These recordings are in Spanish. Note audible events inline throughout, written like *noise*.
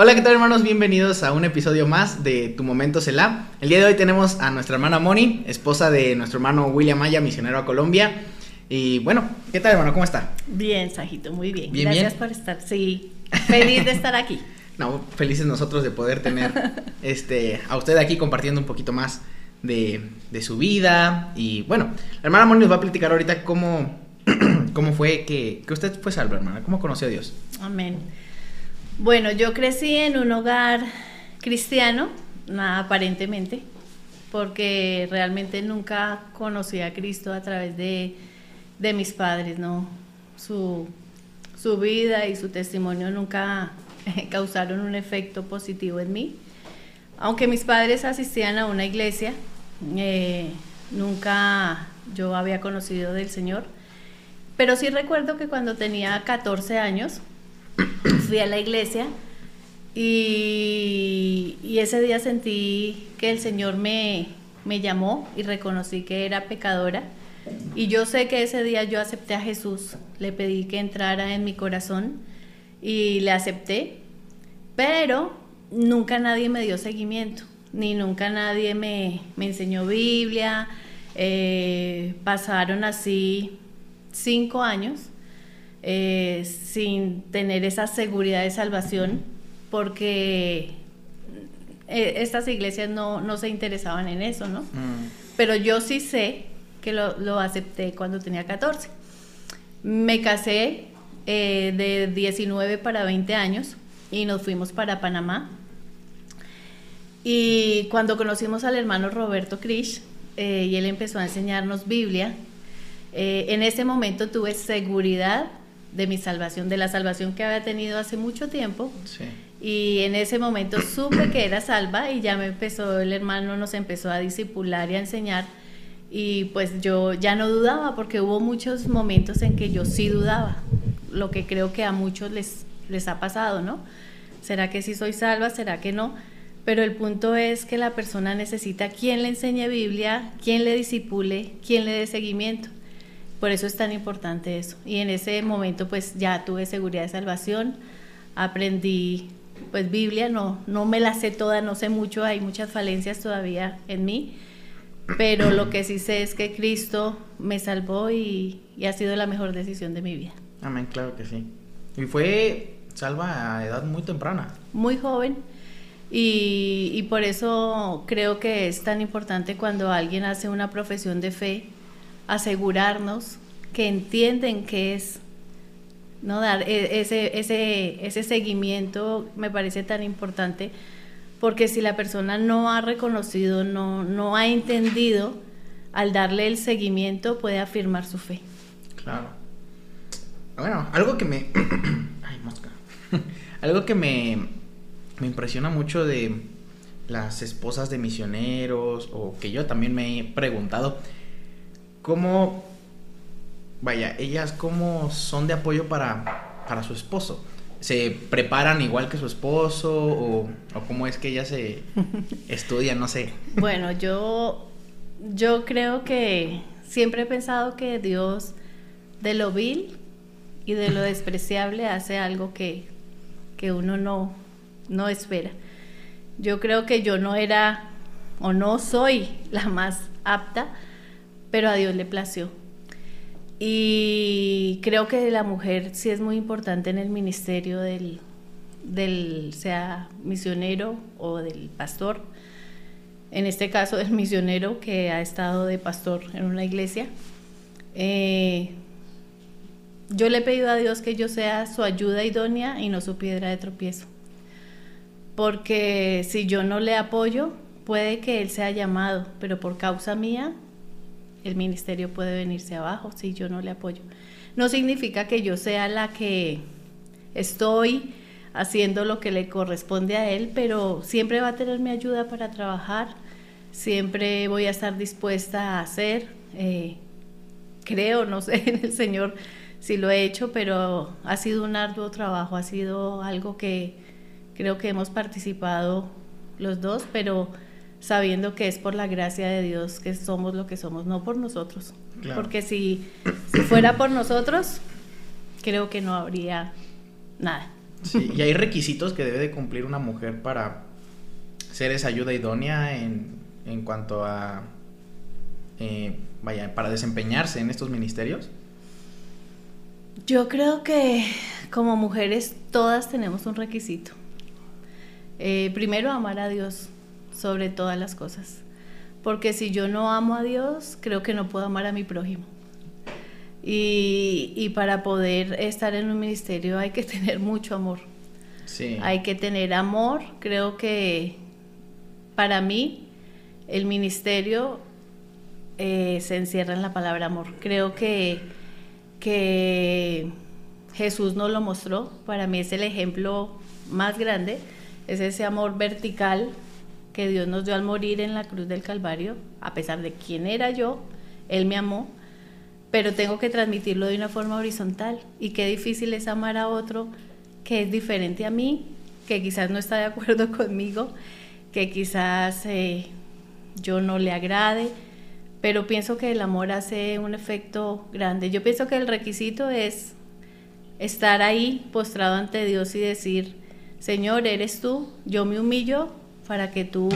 Hola, ¿qué tal hermanos? Bienvenidos a un episodio más de Tu Momento Selah. El día de hoy tenemos a nuestra hermana Moni, esposa de nuestro hermano William Maya, misionero a Colombia. Y bueno, ¿qué tal hermano? ¿Cómo está? Bien, Sajito, muy bien. ¿Bien, Gracias bien? por estar. Sí, feliz de estar aquí. *laughs* No, felices nosotros de poder tener *laughs* este, a usted aquí compartiendo un poquito más de, de su vida. Y bueno, la hermana Moni nos va a platicar ahorita cómo, *clears throat* cómo fue que, que usted fue salva, hermana. ¿Cómo conoció a Dios? Amén. Bueno, yo crecí en un hogar cristiano, aparentemente, porque realmente nunca conocí a Cristo a través de, de mis padres, ¿no? Su, su vida y su testimonio nunca *laughs* causaron un efecto positivo en mí. Aunque mis padres asistían a una iglesia, eh, nunca yo había conocido del Señor. Pero sí recuerdo que cuando tenía 14 años, fui a la iglesia y, ese día sentí que el Señor me, me llamó y reconocí que era pecadora. Y yo sé que ese día yo acepté a Jesús, le pedí que entrara en mi corazón y le acepté, pero nunca nadie me dio seguimiento, ni nunca nadie me, me enseñó Biblia. Eh, pasaron así cinco años eh, sin tener esa seguridad de salvación, porque eh, estas iglesias no, no, se interesaban en eso, ¿no? Mm. Pero yo sí sé que lo, lo, acepté cuando tenía 14. Me casé eh, de 19 para 20 años y nos fuimos para Panamá. Y cuando conocimos al hermano Roberto Krish, eh, y él empezó a enseñarnos Biblia, en ese momento tuve seguridad de mi salvación, de la salvación que había tenido hace mucho tiempo. Sí. Y en ese momento *clears throat* supe que era salva y ya me empezó, el hermano nos empezó a discipular y a enseñar. Y pues yo ya no dudaba porque hubo muchos momentos en que yo sí dudaba, lo que creo que a muchos les, les ha pasado, ¿no? ¿Será que sí soy salva? ¿Será que no? Pero el punto es que la persona necesita quien le enseñe Biblia, quien le disipule, quien le dé seguimiento. Por eso es tan importante eso. Y en ese momento pues ya tuve seguridad de salvación, aprendí pues Biblia, no, no me la sé toda, no sé mucho, hay muchas falencias todavía en mí, pero lo que sí sé es que Cristo me salvó y, y ha sido la mejor decisión de mi vida. Amén, claro que sí. Y fue salva a edad muy temprana. Muy joven. Y, y por eso creo que es tan importante cuando alguien hace una profesión de fe, asegurarnos que entienden qué es, ¿no? Dar ese, ese, ese seguimiento me parece tan importante, porque si la persona no ha reconocido, no, no ha entendido, al darle el seguimiento puede afirmar su fe. Claro. Bueno, algo que me... *coughs* Ay, mosca. *laughs* algo que me, me impresiona mucho de las esposas de misioneros, o que yo también me he preguntado, cómo, vaya, ellas cómo son de apoyo para, para su esposo. ¿Se preparan igual que su esposo o, o cómo es que ellas se *laughs* estudian? No sé. Bueno, yo, yo creo que siempre he pensado que Dios de lo vil y de lo despreciable hace algo que, que uno no, no espera. Yo creo que yo no era o no soy la más apta pero a Dios le plació. Y creo que la mujer sí es muy importante en el ministerio del, del sea misionero o del pastor. En este caso, del misionero que ha estado de pastor en una iglesia. Eh, yo le he pedido a Dios que yo sea su ayuda idónea y no su piedra de tropiezo. Porque si yo no le apoyo, puede que él sea llamado, pero por causa mía el ministerio puede venirse abajo si yo no le apoyo. No significa que yo sea la que estoy haciendo lo que le corresponde a él, pero siempre va a tener mi ayuda para trabajar siempre voy a estar dispuesta a hacer. Eh, creo, no sé, *laughs* en el Señor si lo he hecho, pero ha sido un arduo trabajo, ha sido algo que creo que hemos participado los dos, pero sabiendo que es por la gracia de Dios que somos lo que somos, no por nosotros. Porque si, si fuera por nosotros, creo que no habría nada. Sí, y hay requisitos que debe de cumplir una mujer para ser esa ayuda idónea en, en cuanto a, eh, vaya, para desempeñarse en estos ministerios. Yo creo que como mujeres todas tenemos un requisito. Eh, primero, amar a Dios sobre todas las cosas. Porque si yo no amo a Dios, creo que no puedo amar a mi prójimo. Y, para poder estar en un ministerio hay que *laughs* tener mucho amor. Sí. Hay que tener amor. Creo que para mí el ministerio eh, se encierra en la palabra amor. Creo que, que Jesús nos lo mostró. Para mí es el ejemplo más grande. Es ese amor vertical que Dios nos dio al morir en la cruz del Calvario, a pesar de quién era yo, Él me amó, pero tengo que transmitirlo de una forma horizontal. Y qué difícil es amar a otro que es diferente a mí, que quizás no está de acuerdo *laughs* conmigo, que quizás eh, yo no le agrade, pero pienso que el amor hace un efecto grande. Yo pienso que el requisito es estar ahí postrado ante Dios y decir, Señor, eres tú, yo me humillo para que tú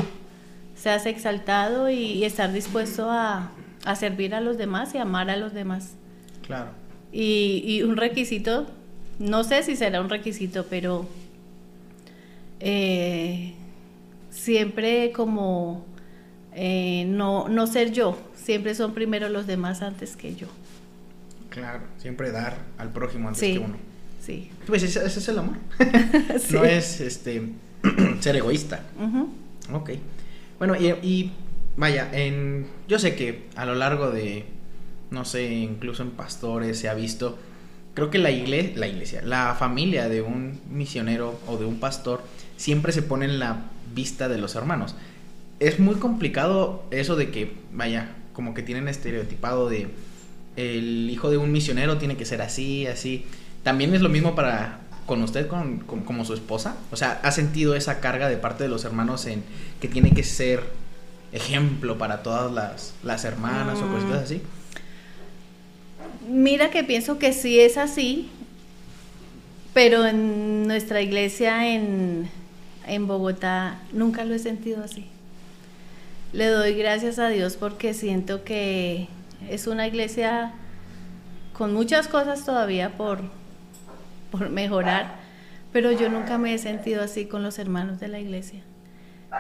seas exaltado y, estar dispuesto a, servir a los demás y amar a los demás. Claro. Y, un requisito, no sé si será un requisito, pero eh, siempre como eh, no, no ser yo, siempre son primero los demás antes que yo. Claro, siempre dar al prójimo antes que uno. Sí. Pues ese, es el amor. *laughs* *laughs* No es este *clears throat* ser egoísta. Ok. Bueno, y, vaya, en, yo sé que a lo largo de, no sé, incluso en pastores se ha visto, creo que la iglesia, la iglesia, la familia de un misionero o de un pastor siempre se pone en la vista de los hermanos. Es muy complicado eso de que, vaya, como que tienen estereotipado de el hijo de un misionero tiene que ser así, así. También es lo mismo para con usted con, como su esposa? O sea, ¿ha sentido esa carga de parte de los hermanos en que tiene que ser ejemplo para todas las, hermanas o mm. así? Mira que pienso que sí es así, pero en nuestra iglesia en, en Bogotá nunca lo he sentido así. Le doy gracias a Dios porque siento que es una iglesia con muchas cosas todavía por, por mejorar, pero yo nunca me he sentido así con los hermanos de la iglesia.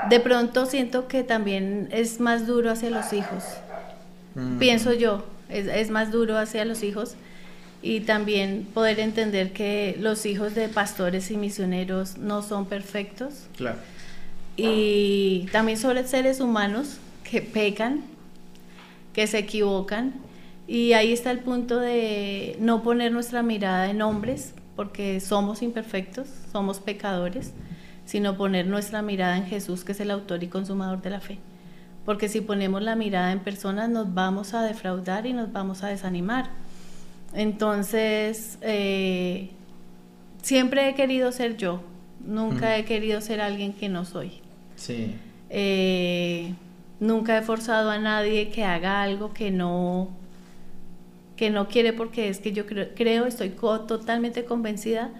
De pronto siento que también es más duro hacia los hijos, mm. pienso yo, es, más duro hacia los hijos y también poder entender que los hijos de pastores y misioneros no son perfectos. Claro. Y también sobre seres humanos que pecan, que se equivocan. Y ahí está el punto de no poner nuestra mirada en hombres, porque somos imperfectos, somos pecadores, sino poner nuestra mirada en Jesús, que es el autor y consumador de la fe. Porque si ponemos la mirada en personas nos vamos a defraudar y nos vamos a desanimar. Entonces, eh, siempre he querido ser yo, nunca he querido ser alguien que no soy. Sí. Eh, nunca he forzado a nadie que haga algo que no que no quiere porque es que yo creo, estoy totalmente convencida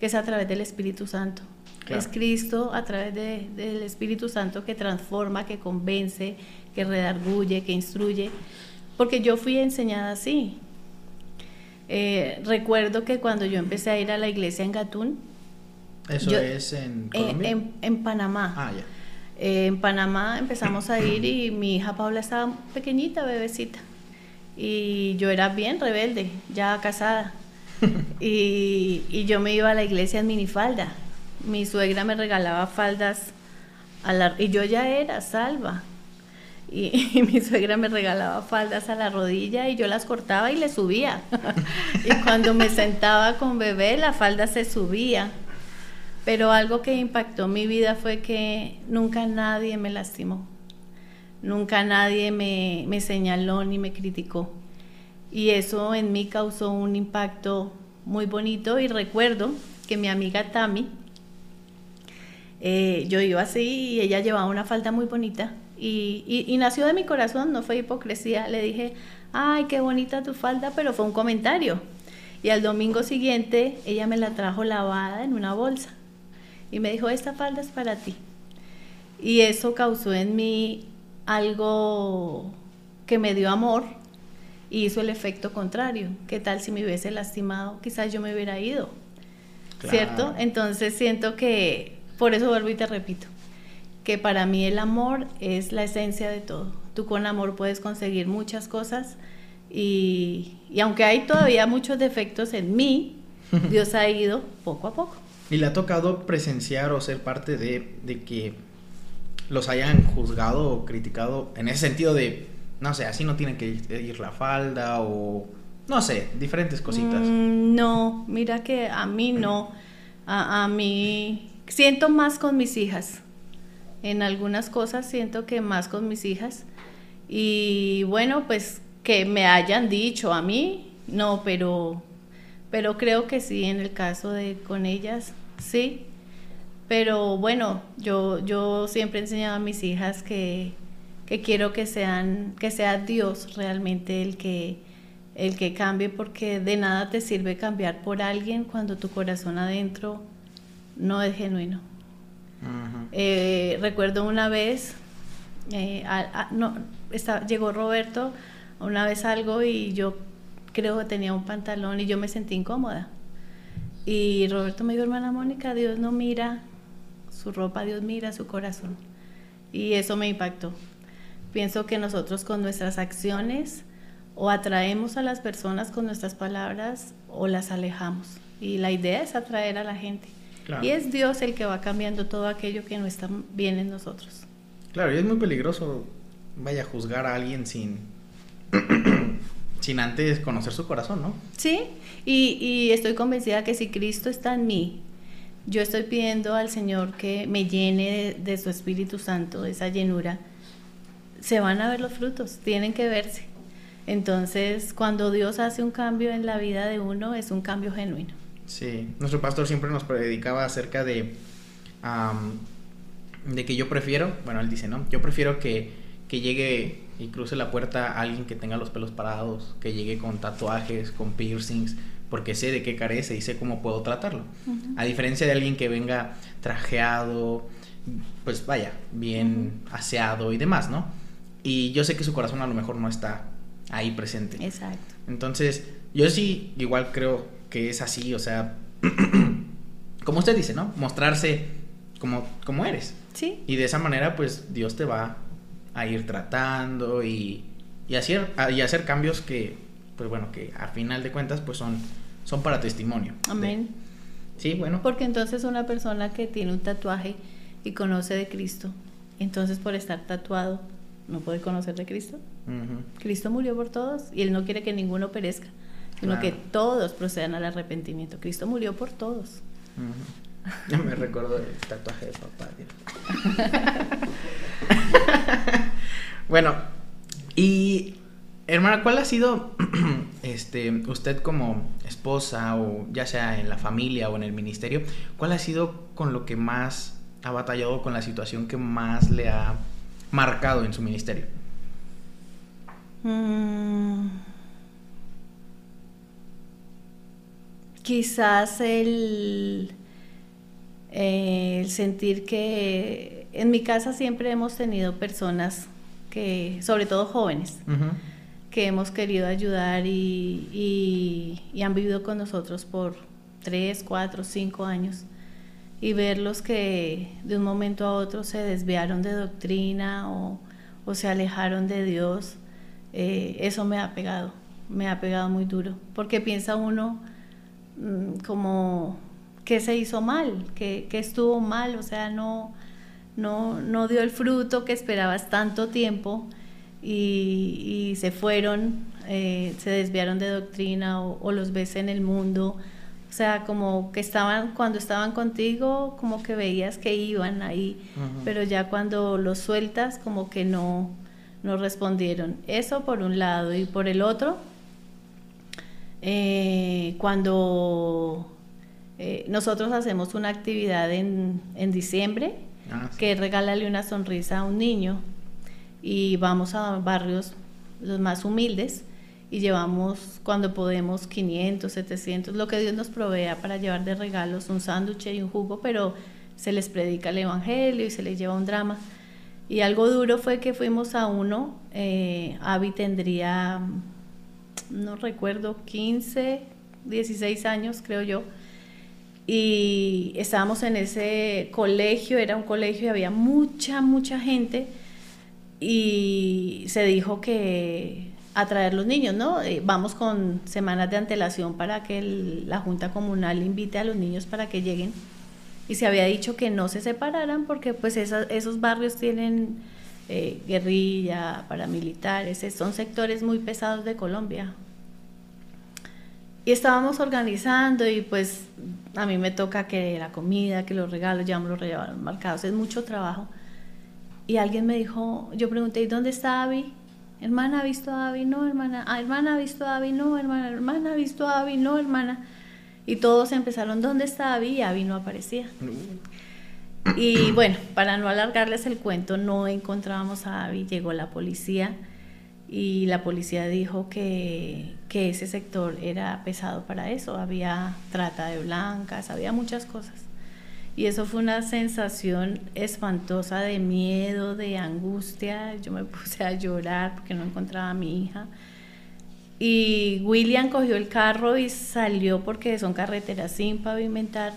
que es a través del Espíritu Santo. Es Cristo a través del Espíritu Santo que transforma, que convence, que redarguye, que instruye. Porque yo fui enseñada así. Eh, recuerdo que cuando yo empecé a ir a la iglesia en Gatún. ¿Eso es en Colombia? En, Panamá. Ah, ya. Eh, en Panamá empezamos a ir y mi hija Paula estaba pequeñita, bebecita y yo era bien rebelde, ya casada. *laughs* y, yo me iba a la iglesia en minifalda. Mi suegra me regalaba faldas a la, y yo ya era salva. Y, *laughs* mi suegra me regalaba faldas a la rodilla y yo las cortaba y le subía. *laughs* y cuando me sentaba con bebé, la falda se subía. Pero algo que impactó mi vida fue que nunca nadie me lastimó. Nunca nadie me, me señaló ni me criticó. Y eso en mí causó un impacto muy bonito y recuerdo que mi amiga Tami, eh, yo iba así y ella llevaba una falda muy bonita y, y, nació de mi corazón, no fue hipocresía. Le dije, ay, qué bonita tu falda, pero fue un comentario. Y al domingo siguiente ella me la trajo lavada en una bolsa y me dijo, esta falda es para ti. Y eso causó en mí algo que me dio amor y hizo el efecto contrario. ¿Qué tal si me hubiese lastimado? Quizás yo me hubiera ido. ¿Cierto? Entonces siento que, por eso vuelvo y te repito, que para mí el amor es la esencia de todo. Tú con amor puedes conseguir muchas cosas y, y aunque hay todavía muchos defectos en mí, *laughs* Dios ha ido poco a poco. ¿Y le ha tocado presenciar o ser parte de, de que los hayan juzgado o criticado en ese sentido de, no sé, así no tiene que ir la falda o, no sé, diferentes cositas? Mm, no, mira que a mí no. A, a mí siento más con mis hijas. En algunas cosas siento que más con mis hijas. Y bueno, pues que me hayan dicho a mí, no, pero, pero creo que sí, en el caso de con ellas, sí. Pero bueno, yo, yo siempre he enseñado a mis hijas que, que quiero que sean, que sea Dios realmente el que, el que cambie, porque de nada te sirve cambiar por alguien cuando tu corazón adentro no es genuino. Eh, recuerdo una vez, eh, no, llegó Roberto una vez algo y yo creo que tenía un pantalón y yo me sentí incómoda. Y Roberto me dijo, hermana Mónica, Dios no mira su ropa, Dios mira su corazón. Y eso me impactó. Pienso que nosotros con nuestras acciones o atraemos a las personas con nuestras palabras o las alejamos. Y la idea es atraer a la gente. Y es Dios el que va cambiando todo aquello que no está bien en nosotros. Claro, y es muy peligroso, vaya a juzgar a alguien sin, *clears throat* sin antes conocer su corazón, ¿no? Sí, y, y estoy convencida que si Cristo está en mí yo estoy pidiendo al Señor que me llene de, su Espíritu Santo, de esa llenura. Se van a ver los frutos, tienen que verse. Entonces, cuando Dios hace un cambio en la vida de uno, es un cambio genuino. Sí, nuestro pastor siempre nos predicaba acerca de, de que yo prefiero, bueno, él dice, ¿no? Yo prefiero que, que llegue y cruce la puerta alguien que tenga los pelos parados, que llegue con tatuajes, con piercings, porque sé de qué carece y sé cómo puedo tratarlo. A diferencia de alguien que venga trajeado, pues vaya, bien aseado y demás, ¿no? Y yo sé que su corazón a lo mejor no está ahí presente. Exacto. Entonces, yo sí igual creo que es así, o sea, *clears throat* como usted dice, ¿no? Mostrarse como, como eres. Sí. Y de esa manera, pues Dios te va a ir tratando y, y, hacer, y hacer cambios que, pues bueno, que a final de cuentas, pues son son para testimonio. Amén. Sí, bueno. Porque entonces una persona que tiene un tatuaje y conoce de Cristo, entonces por estar tatuado no puede conocer de Cristo. Cristo murió por todos y Él no quiere que ninguno perezca, sino que todos procedan al arrepentimiento. Cristo murió por todos. *laughs* Ya me recuerdo del tatuaje de papá. *laughs* *laughs* bueno, y Hermana, ¿cuál ha sido, *clears throat* este, usted como esposa o ya sea en la familia o en el ministerio, cuál ha sido con lo que más ha batallado, con la situación que más le ha marcado en su ministerio? Mm. quizás el, el sentir que en mi casa siempre hemos tenido personas que, sobre todo jóvenes, que hemos querido ayudar y, han vivido con nosotros por tres, cuatro, cinco años. Y verlos que de un momento a otro se desviaron de doctrina o, se alejaron de Dios, eh, eso me ha pegado, me ha pegado muy duro, porque piensa uno mm, como que se hizo mal, que, estuvo mal, o sea, no, no, no dio el fruto que esperabas tanto tiempo y, se fueron, eh, se desviaron de doctrina o, los ves en el mundo. O sea, como que estaban, cuando estaban contigo, como que veías que iban ahí, pero ya cuando los sueltas, como que no, nos respondieron. Eso por un lado y por el otro, eh, cuando eh, nosotros hacemos una actividad en, en diciembre, ah, que es regalarle una sonrisa a un niño y vamos a barrios los más humildes y llevamos cuando podemos 500, 700, lo que Dios nos provea para llevar de regalos un sándwich y un jugo, pero se les predica el Evangelio y se les lleva un drama. Y algo duro fue que fuimos a uno, eh, Abby tendría, no recuerdo, 15, 16 años creo yo, y estábamos en ese colegio, era un colegio y había mucha, mucha gente y se dijo que atraer los niños, ¿no? Eh, vamos con semanas de antelación para que la Junta Comunal invite a los niños para que lleguen. Y se había dicho que no se separaran porque pues esos barrios tienen eh, guerrilla, paramilitares, son sectores muy pesados de Colombia. Y estábamos organizando y pues a mí me toca que la comida, que los regalos, llevamos los regalos marcados, es mucho trabajo. Y alguien me dijo, yo pregunté, ¿y dónde está Abby? Hermana, ¿ha visto a Abby? No, hermana. Ah, hermana, ¿ha visto a Abby? No, hermana. Hermana, ¿ha visto a Abby? No, hermana. Y todos empezaron, ¿dónde está Abby? Y Abby no aparecía. Y bueno, para no alargarles el cuento, no encontrábamos a Abby. Llegó la policía y la policía dijo que, que ese sector era pesado para eso. Había trata de blancas, había muchas cosas. Y eso fue una sensación espantosa de miedo, de angustia. Yo me *laughs* puse a llorar porque no encontraba a mi hija. Y William cogió el carro y salió porque son carreteras sin pavimentar.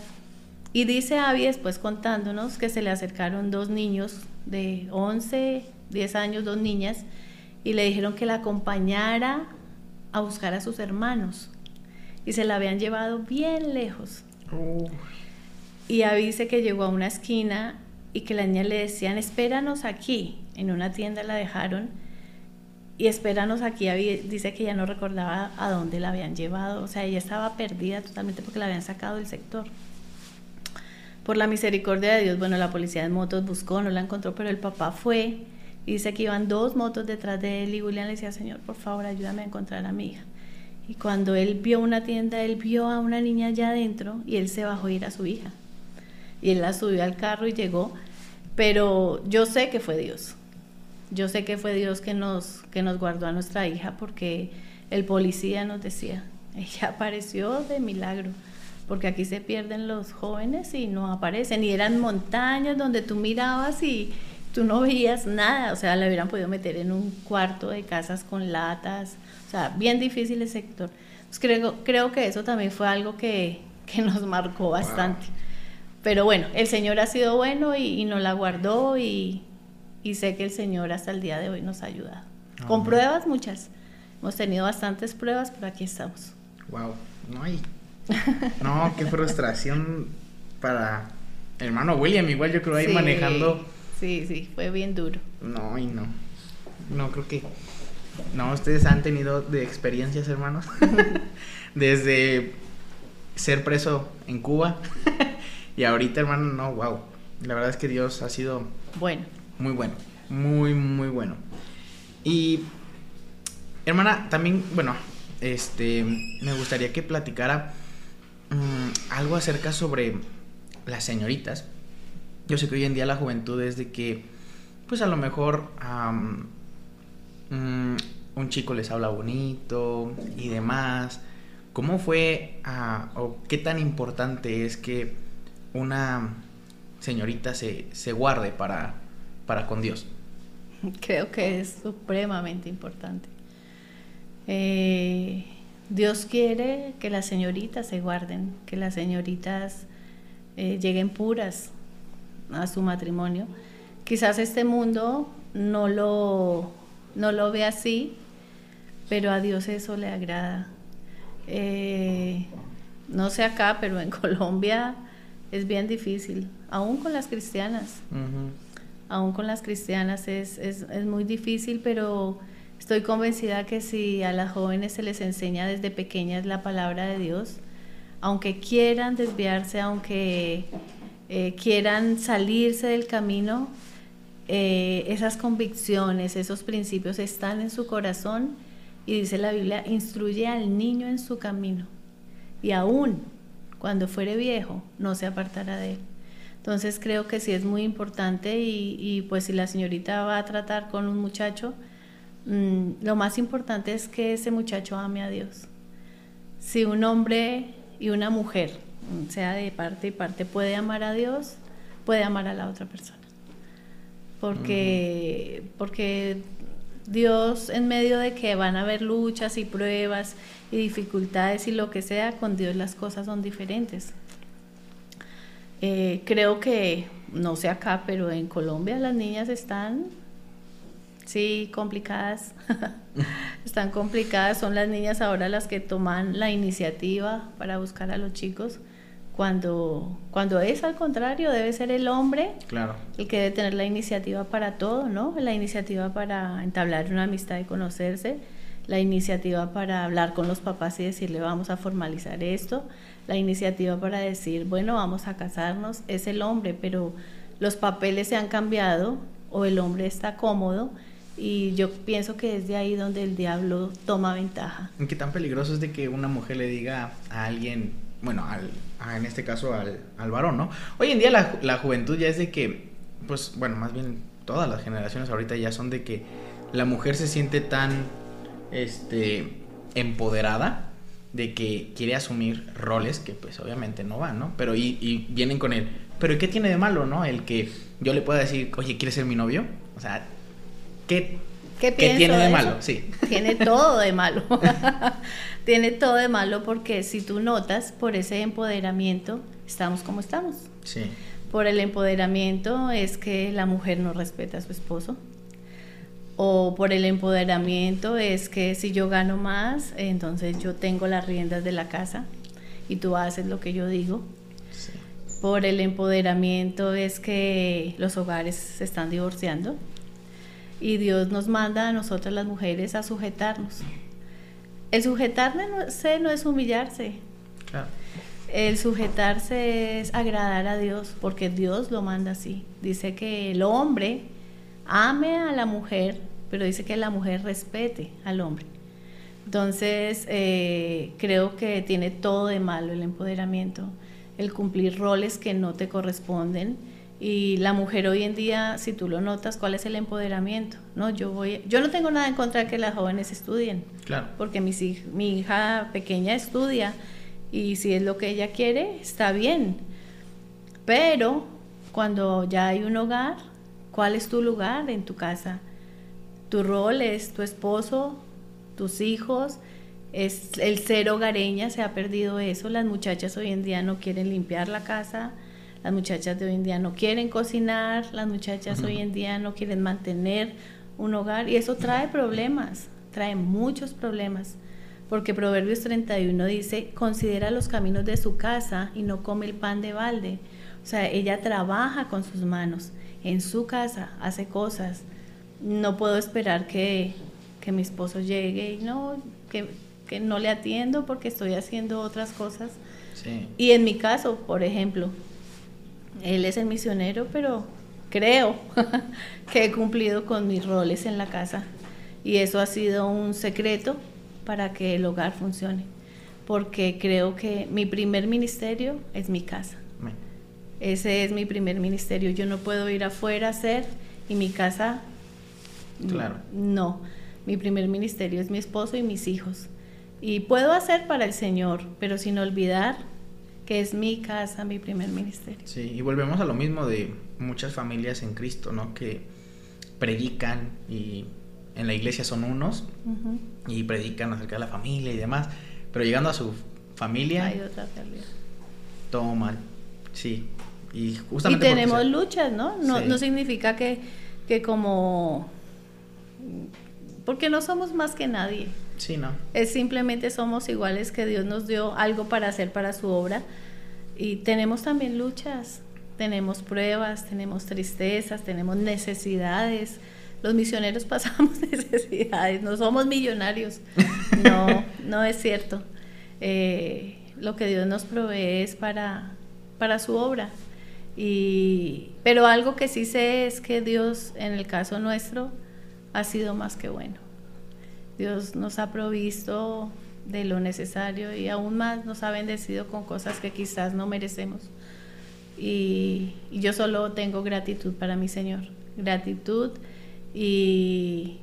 Y dice Abby después contándonos que se le acercaron dos niños de 11, 10 años, dos niñas, y le dijeron que la acompañara a buscar a sus hermanos. Y se la habían llevado bien lejos. Y avise que llegó a una esquina y que la niña le decían, espéranos aquí. En una tienda la dejaron y espéranos aquí. Dice que ella no recordaba a dónde la habían llevado. O sea, ella estaba perdida totalmente porque la habían sacado del sector. Por la misericordia de Dios, bueno, la policía de motos buscó, no la encontró, pero el papá fue y dice que iban dos motos detrás de él y William le decía, Señor, por favor, ayúdame a encontrar a mi hija. Y cuando él vio una tienda, él vio a una niña allá adentro y él se bajó a ir a su hija y él la subió al carro y llegó, pero yo sé que fue Dios. Yo sé que fue Dios que nos, que nos guardó a nuestra hija porque el policía nos decía, *laughs* ella apareció de milagro, porque aquí se pierden los jóvenes y no aparecen. Y eran montañas donde tú mirabas y tú no veías nada, o sea, la hubieran podido meter en un cuarto de casas con latas, o sea, bien difícil el sector. Pues creo, creo que eso también fue algo que, que nos marcó bastante. Pero bueno, el Señor ha sido bueno y, nos la guardó y, sé que el Señor hasta el día de hoy nos ha ayudado. Con pruebas muchas. Hemos tenido bastantes pruebas, pero aquí estamos. Wow, no hay. No, qué frustración para hermano William, igual yo creo ahí manejando. Sí, sí, fue bien duro. No, y no. No, creo que. No, ustedes han tenido de experiencias, hermanos. *laughs* Desde ser preso en Cuba *laughs* y ahorita, hermano, no, wow. La verdad es que Dios ha sido bueno. Muy bueno. Muy, muy bueno. Y, hermana, también, bueno, este, me gustaría que platicara mm, algo acerca sobre las señoritas. Yo sé que hoy en día la juventud es de que, pues a lo mejor mm, un chico les habla bonito y demás. ¿Cómo fue ah, o qué tan importante es que una señorita se, guarde para, para con Dios? Creo que es supremamente importante. Eh, Dios quiere que las señoritas se guarden, que las señoritas eh, lleguen puras a su matrimonio. Quizás este mundo no lo, no lo ve así, pero a Dios eso le agrada. Eh, no sé acá, pero en *laughs* Colombia es bien difícil, aún con las cristianas. Aún con las cristianas es, es, es, muy difícil, pero estoy convencida que si a las jóvenes se les enseña desde pequeñas la palabra de Dios, aunque quieran desviarse, aunque eh, quieran salirse del camino, eh, esas convicciones, esos principios están en su corazón y dice la Biblia, instruye al niño en su camino y aún cuando fuere viejo no se apartará de él. Entonces creo que sí es muy importante y, pues si la señorita va a tratar con un muchacho, mm, lo más importante es que ese muchacho ame a Dios. Si un hombre y una mujer, mm, sea de parte y parte, puede amar a Dios, puede amar a la otra persona. Porque, porque Dios en medio de que van a haber luchas y pruebas y dificultades y lo que sea, con Dios las cosas son diferentes. Eh, creo que, no sé acá, pero en Colombia las niñas están, sí, complicadas. *laughs* están complicadas. Son las niñas ahora las que toman la iniciativa para buscar a los chicos. Cuando, cuando es al contrario, debe ser el hombre claro. el que debe tener la iniciativa para todo, ¿no? La iniciativa para entablar una amistad y conocerse, la iniciativa para hablar con los papás y decirle vamos a formalizar esto, la iniciativa para decir, bueno, vamos a casarnos, es el hombre, pero los papeles se han cambiado o el hombre está cómodo y yo pienso que es de ahí donde el diablo toma ventaja. ¿Qué tan peligroso es de que una mujer le diga a alguien, bueno, al, en este caso al, al, varón, ¿no? Hoy en día la, la juventud ya es de que, pues, bueno, más bien todas las generaciones ahorita ya son de que la mujer se siente tan, este, empoderada de que quiere asumir roles que pues obviamente no van, ¿no? Pero y, vienen con él. Pero ¿qué tiene de malo, no? El que yo le pueda decir, oye, ¿quieres ser mi novio? O sea, ¿qué, ¿Qué, tiene de, malo? Sí. Tiene todo de malo. *laughs* tiene todo de malo porque si tú notas, por ese empoderamiento, estamos como estamos. Sí. Por el empoderamiento es que la mujer no respeta a su esposo o por el empoderamiento es que si yo gano más, entonces yo tengo las riendas de la casa y tú haces lo que yo digo. Por el empoderamiento es que los hogares se están divorciando y Dios nos manda a nosotras las mujeres a sujetarnos. El sujetarse no es humillarse. El sujetarse es agradar a Dios, porque Dios lo manda así. Dice que el hombre ame a la mujer, pero dice que la mujer respete al hombre. Entonces, eh, creo que tiene todo de malo el empoderamiento, el cumplir roles que no te corresponden. Y la mujer hoy en día, si tú lo notas, ¿cuál es el empoderamiento? No, yo voy, yo no tengo nada en contra de que las jóvenes estudien, claro. porque mi, mi hija pequeña estudia y si es lo que ella quiere, está bien. Pero cuando ya hay un hogar, ¿Cuál es tu lugar en tu casa? Tu rol es tu esposo, tus hijos, es el ser hogareña, se ha perdido eso. Las muchachas hoy en día no quieren limpiar la casa, las muchachas de hoy en día no quieren cocinar, las muchachas hoy en día no quieren mantener un hogar y eso trae problemas, trae muchos problemas. Porque Proverbios 31 dice, considera los caminos de su casa y no come el pan de balde. O sea, ella trabaja con sus manos en su casa, hace cosas. No puedo esperar que, mi esposo llegue y no, que, no le atiendo porque estoy haciendo otras cosas. Y en mi caso, por ejemplo, él es el misionero, pero creo *laughs* que he cumplido con mis roles en la casa. Y eso ha sido un secreto para que el hogar funcione. Porque creo que mi primer ministerio es mi casa. Ese es mi primer ministerio. Yo no puedo ir afuera a hacer y mi casa. Claro. No. Mi primer ministerio es mi esposo y mis hijos. Y puedo hacer para el Señor, pero sin olvidar que es mi casa, mi primer ministerio. Sí, y volvemos a lo mismo de muchas familias en Cristo, ¿no? Que predican y en la iglesia son unos y predican acerca de la familia y demás, pero llegando a su familia... Hay otra realidad. Todo mal, sí. Y, tenemos luchas, ¿no? No, significa que, que como... Porque no somos más que nadie. Sí, ¿no? Es simplemente somos iguales que Dios nos dio algo para hacer para su obra. Y tenemos también luchas, tenemos pruebas, tenemos tristezas, tenemos necesidades. Los misioneros *laughs* pasamos necesidades, no somos millonarios. No, *laughs* no es cierto. Eh, lo que Dios nos provee es para, para su obra Y, pero algo que sí sé es que Dios, en el caso nuestro, ha sido más que bueno. Dios nos ha provisto de lo necesario y aún más nos ha bendecido con cosas que quizás no merecemos. Y, yo solo tengo gratitud para mi Señor, gratitud y,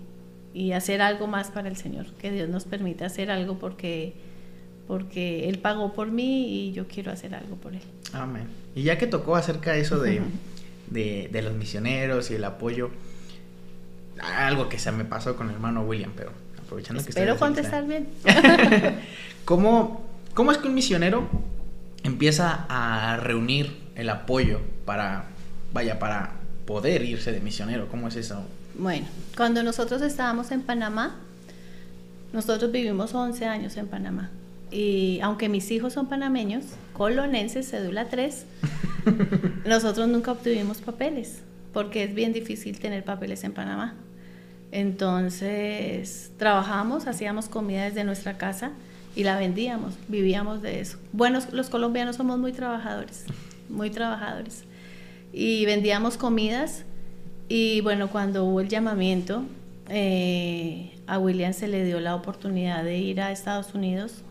y hacer algo más para el Señor, que Dios nos permita hacer algo porque, porque Él pagó por mí y yo quiero hacer algo por Él. Amén. Y ya que tocó acerca de eso de, de, de los misioneros y el apoyo, algo que se me pasó con el hermano William, pero aprovechando Espero que contestar bien. *laughs* ¿Cómo, ¿Cómo es que un misionero empieza a reunir el apoyo para, vaya, para poder irse de misionero? ¿Cómo es eso? Bueno, cuando nosotros estábamos en Panamá, nosotros vivimos 11 años en Panamá. Y aunque mis hijos son panameños, colonenses, cédula 3, *laughs* nosotros nunca obtuvimos papeles, porque es bien difícil tener papeles en Panamá. Entonces, trabajamos, hacíamos comida desde nuestra casa y la vendíamos, vivíamos de eso. Bueno, los colombianos somos muy trabajadores, muy trabajadores. Y vendíamos comidas y bueno, cuando hubo el llamamiento, eh, a William se le dio la oportunidad de ir a Estados Unidos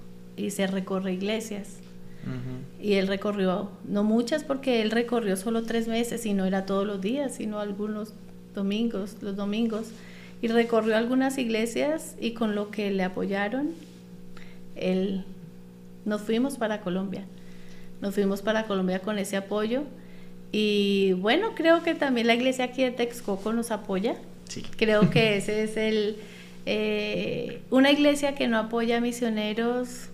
y se recorre iglesias. Uh -huh. Y él recorrió, no muchas porque él recorrió solo tres meses y no era todos los días, sino algunos domingos, los domingos. Y recorrió algunas iglesias y con lo que le apoyaron, él, nos fuimos para Colombia. Nos fuimos para Colombia con ese apoyo. Y bueno, creo que también la iglesia aquí de Texcoco nos apoya. Sí. Creo que *laughs* ese es el... Eh, una iglesia que no apoya a misioneros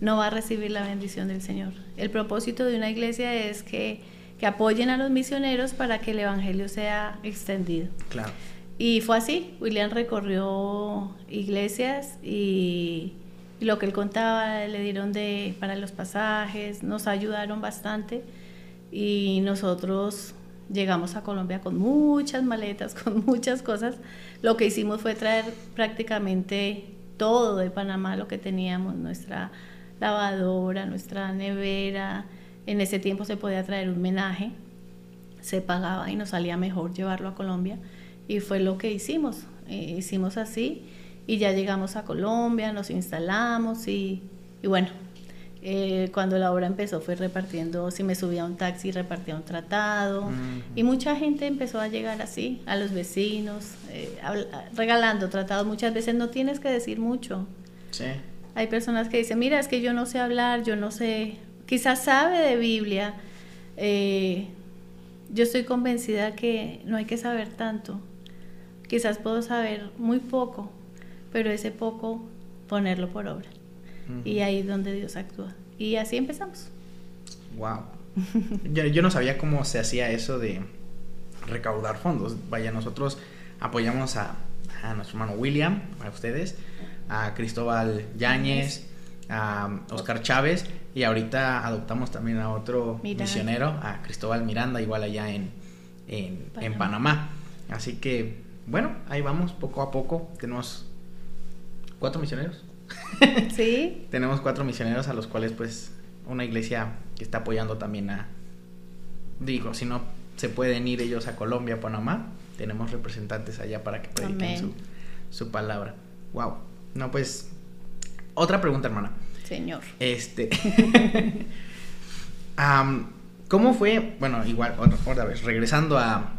no va a recibir la bendición del Señor. El propósito de una iglesia es que, que apoyen a los misioneros para que el Evangelio sea extendido. Claro. Y fue así. William recorrió iglesias y, y lo que él contaba le dieron de, para los pasajes, nos ayudaron bastante y nosotros llegamos a Colombia con muchas maletas, *laughs* con muchas cosas. Lo que hicimos fue traer prácticamente todo de Panamá, lo que teníamos, nuestra lavadora, nuestra nevera. En ese tiempo se podía traer un menaje, se pagaba y nos salía mejor llevarlo a Colombia. Y fue lo que hicimos, eh, hicimos así y ya llegamos a Colombia, nos instalamos y, y bueno, eh, cuando la obra empezó fue repartiendo, si me subía a un taxi repartía un tratado uh -huh. y mucha gente empezó a llegar así, a los vecinos, eh, regalando tratados. Muchas veces no tienes que decir mucho. Sí. Hay personas que dicen, mira, es que yo no sé hablar, yo no sé, quizás sabe de Biblia. Eh, yo estoy convencida que no hay que saber tanto. Quizás puedo saber muy poco, pero ese poco ponerlo por obra. Uh -huh. Y ahí es donde Dios actúa. Y así empezamos. Wow. *laughs* yo, yo, no sabía cómo se hacía eso de recaudar fondos. Vaya, nosotros apoyamos a, a nuestro hermano William, a ustedes, a Cristóbal Yáñez, a Oscar Chávez y ahorita adoptamos también a otro Miranda. misionero, a Cristóbal Miranda, igual allá en, en, Panamá. en Panamá. Así que, bueno, ahí vamos poco a poco. Tenemos cuatro misioneros. *laughs* Sí. Tenemos cuatro misioneros a los cuales pues una iglesia que está apoyando también a, digo, si no se pueden ir ellos a Colombia, Panamá, tenemos representantes allá para que prediquen su, su, palabra. Wow. No, pues, otra pregunta, hermana. Señor. Este. *laughs* um, ¿Cómo fue? Bueno, igual, otra, otra vez, regresando a,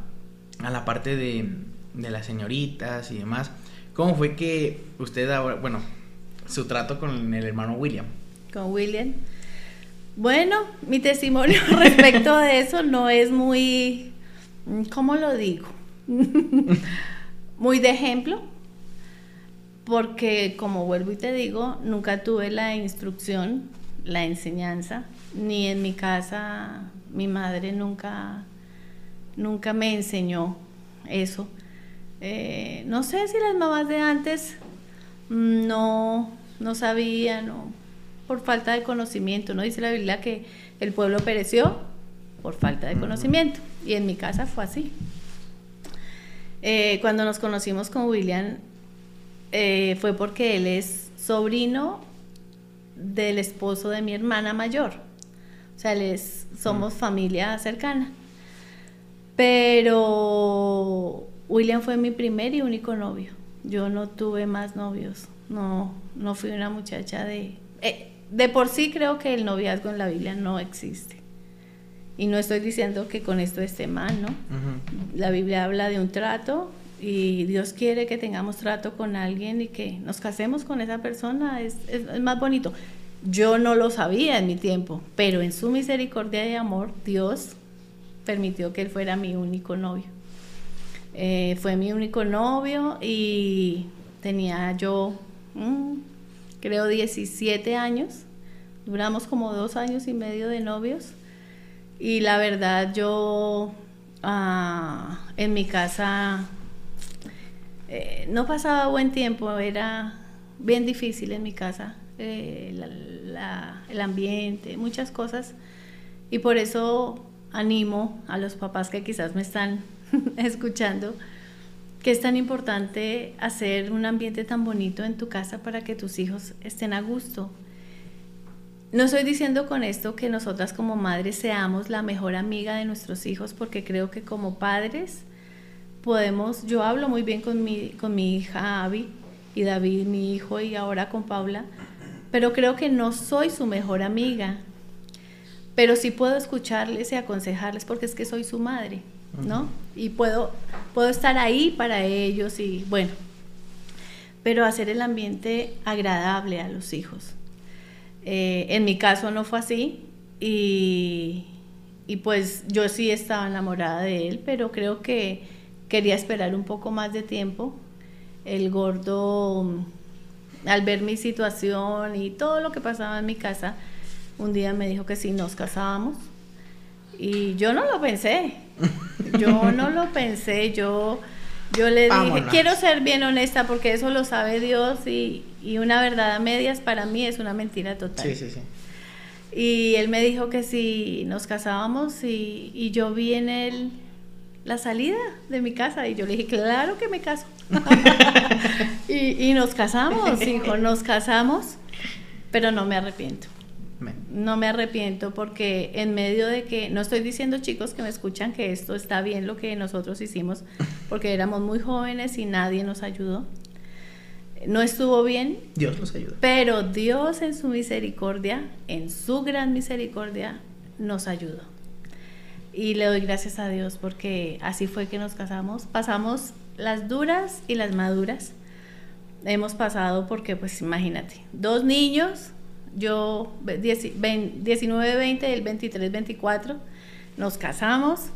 a la parte de, de las señoritas y demás. ¿Cómo fue que usted ahora, bueno, su trato con el hermano William. Con William. Bueno, mi testimonio *laughs* respecto de eso no es muy, ¿cómo lo digo? *laughs* muy de ejemplo, porque como vuelvo y te digo, nunca tuve la instrucción, la enseñanza, ni en mi casa, mi madre nunca, nunca me enseñó eso. Eh, no sé si las mamás de antes no, no sabían, no, por falta de conocimiento. No dice la Biblia que el pueblo pereció por falta de conocimiento. Y en mi casa fue así. Eh, cuando nos conocimos con William, eh, fue porque él es sobrino del esposo de mi hermana mayor. O sea, les, somos familia cercana. Pero William fue mi primer y único novio. Yo no tuve más novios. No, no fui una muchacha de... Eh, de por sí creo que el noviazgo en la Biblia no existe. Y no estoy diciendo que con esto esté mal, ¿no? La Biblia habla de un trato y Dios quiere que tengamos trato con alguien y que nos casemos con esa persona. Es, es, más bonito. Yo no lo sabía en mi tiempo, pero en su misericordia y amor, Dios permitió que él fuera mi único novio. Eh, fue mi único novio y tenía yo, mm, creo, 17 años. Duramos como dos años y medio de novios. Y la verdad, yo ah, en mi casa eh, no pasaba buen tiempo, era bien difícil en mi casa, eh, el ambiente, muchas cosas. Y por eso animo a los papás que quizás me están *laughs* escuchando que es tan importante hacer un ambiente tan bonito en tu casa para que tus hijos estén a gusto. No estoy diciendo con esto que nosotras como madres seamos la mejor amiga de nuestros hijos, porque creo que como padres podemos, yo hablo muy bien con mi, con mi hija Abby y David, mi hijo, y ahora con Paula, pero creo que no soy su mejor amiga pero sí puedo escucharles y aconsejarles porque es que soy su madre, ¿no? Y puedo, puedo estar ahí para ellos y bueno, pero hacer el ambiente agradable a los hijos. Eh, en mi caso no fue así y, y pues yo sí estaba enamorada de él, pero creo que quería esperar un poco más de tiempo. El gordo, al ver mi situación y todo lo que pasaba en mi casa, un día me dijo que si nos casábamos y yo no lo pensé, *laughs* yo no lo pensé, yo, yo le dije, quiero ser bien honesta porque eso lo sabe Dios y, una verdad a medias para mí es una mentira total. Sí, sí, sí. Y él me dijo que si nos casábamos y, y yo vi en él la salida de mi casa y yo le dije, claro que me caso. *laughs* y, y nos casamos, hijo, nos casamos, pero no me arrepiento. No me arrepiento porque en medio de que, no estoy diciendo chicos que me escuchan que esto está bien lo que nosotros hicimos, porque éramos muy jóvenes y nadie nos ayudó. No estuvo bien. Dios nos ayudó. Pero Dios en su misericordia, en su gran misericordia, nos ayudó. Y le doy gracias a Dios porque así fue que nos casamos. Pasamos las duras y las maduras. Hemos pasado porque, pues imagínate, dos niños, yo 19, 20, el 23, 24, nos casamos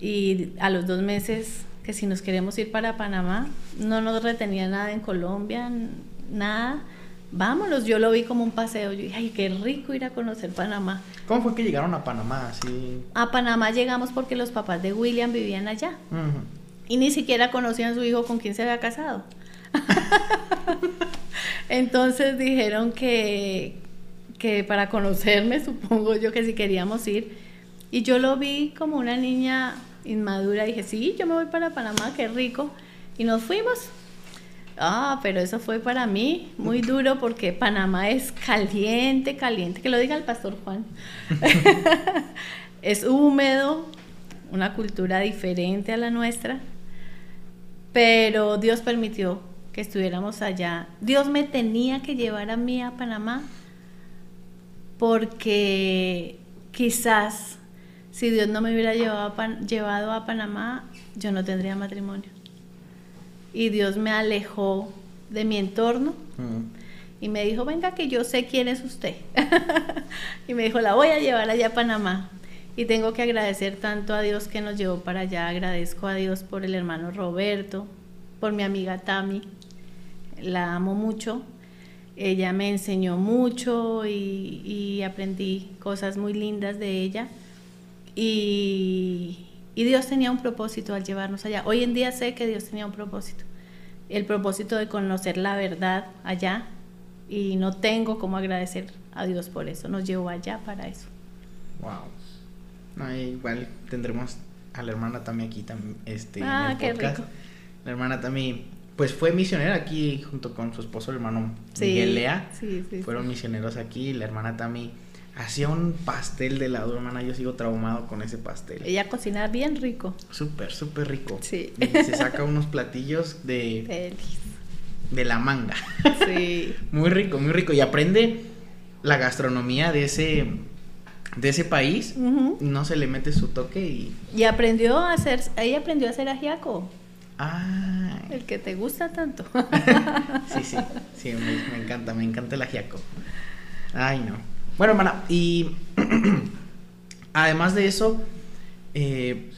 y a los dos meses que si nos queremos ir para Panamá, no nos retenía nada en Colombia, nada. Vámonos, yo lo vi como un paseo. Yo dije, ay, qué rico ir a conocer Panamá. ¿Cómo fue que llegaron a Panamá? A Panamá llegamos porque los papás de William vivían allá. Y ni siquiera conocían a su hijo con quien se había casado. *laughs* Entonces dijeron que, que para conocerme, supongo yo que si queríamos ir. Y yo lo vi como una niña inmadura. Dije, sí, yo me voy para Panamá, qué rico. Y nos fuimos. Ah, pero eso fue para mí muy duro porque Panamá es caliente, caliente. Que lo diga el pastor Juan. *laughs* es húmedo, una cultura diferente a la nuestra. Pero Dios permitió que estuviéramos allá. Dios me tenía que llevar a mí a Panamá porque quizás si Dios no me hubiera llevado a, Panamá, yo no tendría matrimonio. Y Dios me alejó de mi entorno y me dijo, venga que yo sé quién es usted. *laughs* y me dijo, la voy a llevar allá a Panamá. Y tengo que agradecer tanto a Dios que nos llevó para allá. Agradezco a Dios por el hermano Roberto, por mi amiga Tami. La amo mucho ella me enseñó mucho y, aprendí cosas muy lindas de ella. Y, Dios tenía un propósito al llevarnos allá. Hoy en día sé que Dios tenía un propósito. El propósito de conocer la verdad allá. Y no tengo cómo agradecer a Dios por eso. Nos llevó allá para eso. Wow. igual tendremos a la hermana también aquí también, este, ah, qué rico. La hermana también pues fue misionera aquí junto con su esposo, el hermano Miguel Lea. Fueron misioneros aquí, la hermana Tami hacía un pastel de helado, hermana. Yo sigo traumado con ese pastel. Ella cocina bien rico. Súper, súper rico. Sí. Y se saca unos platillos de, Feliz. de la manga. Sí. *laughs* Muy rico, muy rico. Y aprende la gastronomía de ese, de ese país. No se le mete su toque y. Y aprendió a hacer, ella aprendió a hacer ajiaco, ¡Ay! el que te gusta tanto. *laughs* Sí, sí, sí, me, me encanta, me encanta el ajiaco. Ay, no. Bueno, hermana, y *clears throat* además de eso, eh,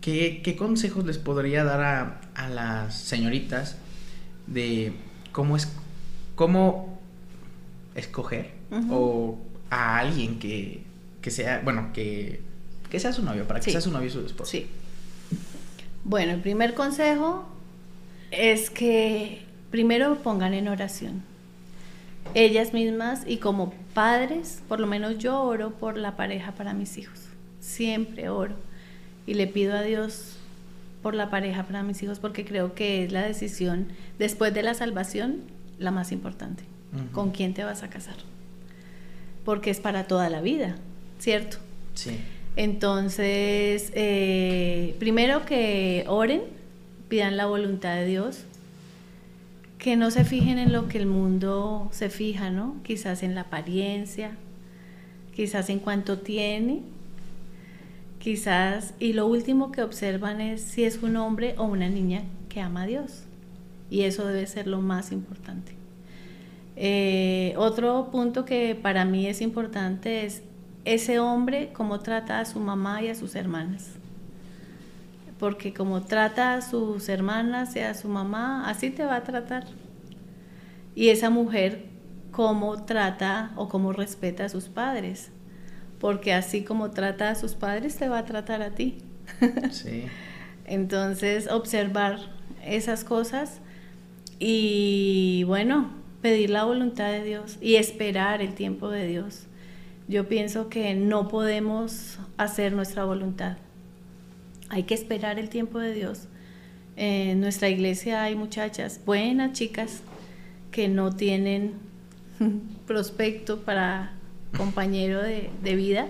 ¿qué, qué consejos les podría dar a, a las señoritas de cómo es cómo escoger o a alguien que, que sea, bueno, que, que sea su novio, para que Sí. sea su novio y su esposo? Sí. Bueno, el primer consejo es que primero pongan en oración. Ellas mismas y como padres, por lo menos yo oro por la pareja para mis hijos. Siempre oro. Y le pido a Dios por la pareja para mis hijos porque creo que es la decisión después de la salvación la más importante. ¿Con quién te vas a casar? Porque es para toda la vida, ¿cierto? Sí. Entonces, eh, primero que oren, pidan la voluntad de Dios, que no se fijen en lo que el mundo se fija, ¿no? Quizás en la apariencia, quizás en cuánto tiene, quizás, y lo último que observan es si es un hombre o una niña que ama a Dios. Y eso debe ser lo más importante. Eh, otro punto que para mí es importante es ese hombre cómo trata a su mamá y a sus hermanas. Porque como trata a sus hermanas y a su mamá, así te va a tratar. Y esa mujer cómo trata o cómo respeta a sus padres. Porque así como trata a sus padres, te va a tratar a ti. *laughs* Sí. Entonces, observar esas cosas y bueno, pedir la voluntad de Dios y esperar el tiempo de Dios. Yo pienso que no podemos hacer nuestra voluntad. Hay que esperar el tiempo de Dios. En nuestra iglesia hay muchachas, buenas chicas, que no tienen *laughs* prospecto para compañero de, de vida.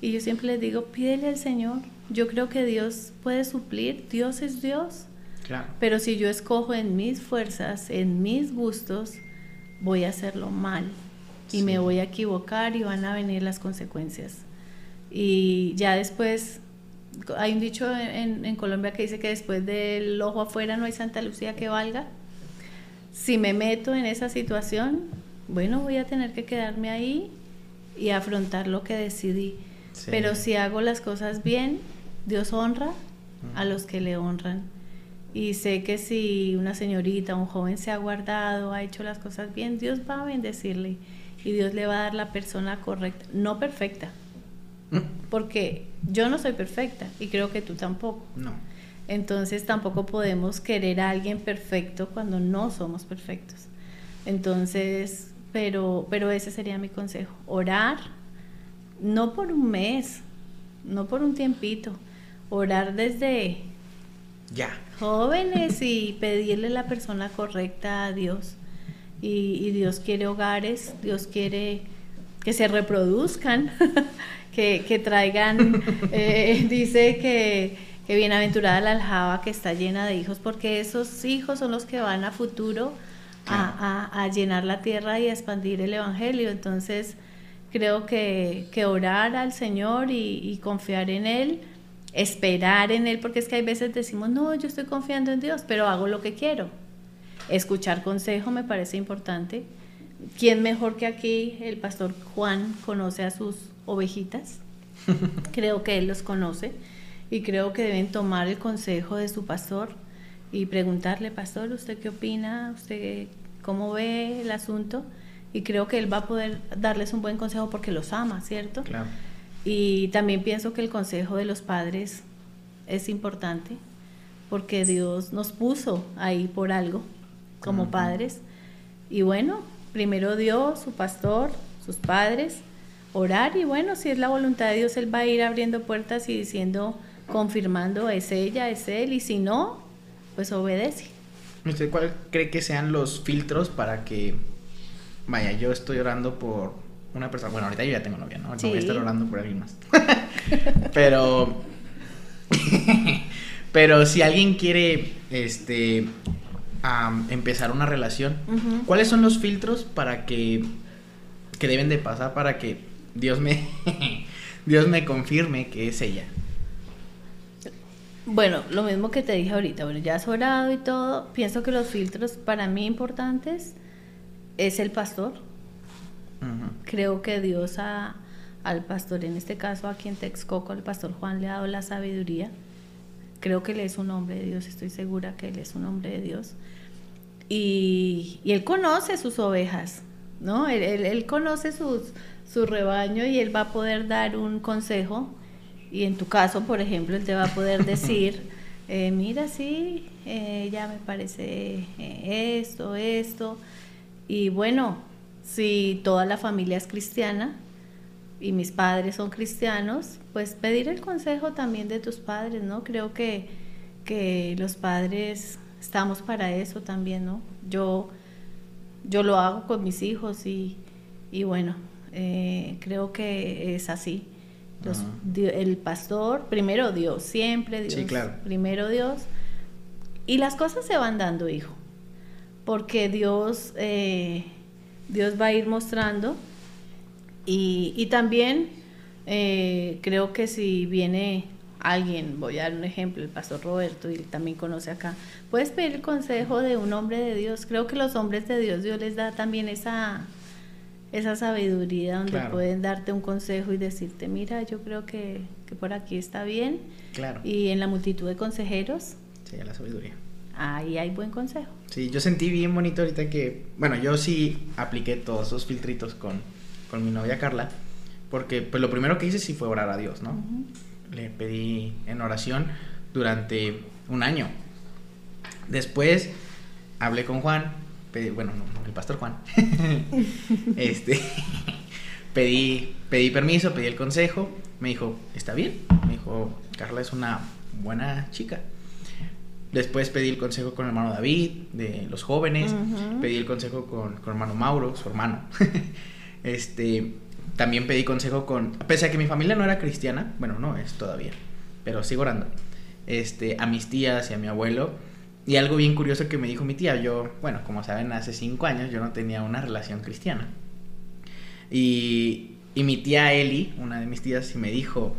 Y yo siempre les digo, pídele al Señor. Yo creo que Dios puede suplir, Dios es Dios. Claro. Pero si yo escojo en mis fuerzas, en mis gustos, voy a hacerlo mal y Sí. me voy a equivocar y van a venir las consecuencias. Y ya después, hay un dicho en, en Colombia que dice que después del ojo afuera no hay Santa Lucía que valga. Si me meto en esa situación, bueno, voy a tener que quedarme ahí y afrontar lo que decidí. Sí. Pero si hago las cosas bien, Dios honra a los que le honran. Y sé que si una señorita, un joven se ha guardado, ha hecho las cosas bien, Dios va a bendecirle y Dios le va a dar la persona correcta, no perfecta, *laughs* porque yo no soy perfecta y creo que tú tampoco. No. Entonces tampoco podemos querer a alguien perfecto cuando no somos perfectos. Entonces, pero, pero ese sería mi consejo. Orar, no por un mes, no por un tiempito, orar desde Ya. jóvenes *laughs* y pedirle la persona correcta a Dios. Y, y Dios quiere hogares, Dios quiere que se reproduzcan, *laughs* que, que traigan, *laughs* eh, dice que, que bienaventurada la aljaba que está llena de hijos, porque esos hijos son los que van a futuro a, a- a llenar la tierra y a expandir el Evangelio. Entonces, creo que, que orar al Señor y, y confiar en Él, esperar en Él, porque es que hay veces decimos, no, yo estoy confiando en Dios, pero hago lo que quiero. Escuchar consejo me parece importante. ¿Quién mejor que aquí el pastor Juan conoce a sus ovejitas? *laughs* creo que él los conoce y creo que deben tomar el consejo de su pastor y preguntarle, pastor, ¿usted qué opina? ¿Usted cómo ve el asunto? Y creo que él va a poder darles un buen consejo porque los ama, ¿cierto? Claro. Y también pienso que el consejo de los padres es importante porque Dios nos puso ahí por algo como padres. Y bueno, primero Dios, su pastor, sus padres, orar y bueno, si es la voluntad de Dios, Él va a ir abriendo puertas y diciendo, confirmando, es ella, es Él, y si no, pues obedece. ¿Usted cuál cree que sean los filtros para que, vaya, yo estoy orando por, una persona, bueno, ahorita yo ya tengo novia, ¿no? No Sí. voy a estar hablando por alguien más. *laughs* pero, *laughs* pero si alguien quiere, este, empezar una relación. ¿cuáles son los filtros para que, que deben de pasar para que Dios me, *laughs* Dios me confirme que es ella? Bueno, lo mismo que te dije ahorita, bueno, ya has orado y todo, pienso que los filtros para mí importantes es el pastor. Creo que Dios a- al pastor, en este caso aquí en Texcoco, al pastor Juan le ha dado la sabiduría. Creo que él es un hombre de Dios, estoy segura que él es un hombre de Dios. Y, y él conoce sus ovejas, ¿no? Él, él- él conoce sus, su rebaño y él va a poder dar un consejo. Y en tu caso, por ejemplo, él te va a poder *laughs* decir, eh, mira, sí, eh, ya me parece eh, esto, esto. Y bueno, si toda la familia es cristiana y mis padres son cristianos, pues pedir el consejo también de tus padres, ¿no? Creo que, que los padres estamos para eso también, ¿no? Yo, yo lo hago con mis hijos y, y bueno, eh, creo que es así. Los- el pastor, primero Dios, siempre Dios, Sí, claro. primero Dios. Y las cosas se van dando, hijo, porque Dios, eh, Dios va a ir mostrando. Y, y también eh, creo que si viene alguien, voy a dar un ejemplo, el pastor Roberto, y él también conoce acá, puedes pedir el consejo de un hombre de Dios. Creo que los hombres de Dios, Dios les da también esa, esa sabiduría donde Claro. pueden darte un consejo y decirte, mira, yo creo que, que por aquí está bien. Claro. Y en la multitud de consejeros, Sí, la sabiduría. ahí hay buen consejo. Sí, yo sentí bien bonito ahorita que, bueno, yo sí apliqué todos esos filtritos con, con mi novia Carla, porque pues lo primero que hice sí fue orar a Dios, ¿no? Le pedí en oración durante un año. Después hablé con Juan, bueno, no, el pastor Juan. *laughs* este, *laughs* pedí, pedí permiso, pedí el consejo, me dijo, está bien, me dijo, Carla es una buena chica. Después pedí el consejo con el hermano David, de los jóvenes. Pedí el consejo con, con hermano Mauro, su hermano. *laughs* este, también pedí consejo con, pese a que mi familia no era cristiana, bueno, no es todavía, pero sigo orando. Este, a mis tías y a mi abuelo. Y algo bien curioso que me dijo mi tía, yo, bueno, como saben, hace cinco años yo no tenía una relación cristiana. Y, y mi tía Eli, una de mis tías, me dijo,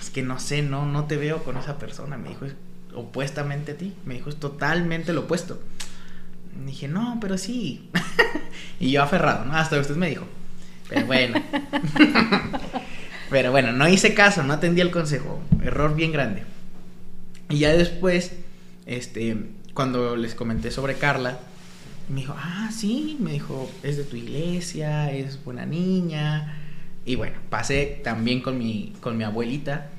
es que no sé, no, no te veo con esa persona. Me dijo, es opuestamente a ti. Me dijo, es totalmente lo opuesto. Y dije, no, pero sí. *laughs* y yo aferrado, ¿no? Hasta usted me dijo. Pero bueno. *laughs* pero bueno, no hice caso, no atendí el consejo. Error bien grande. Y ya después, este, cuando les comenté sobre Carla, me dijo, ah, sí, me dijo, es de tu iglesia, es buena niña. Y bueno, pasé también con mi, con mi abuelita.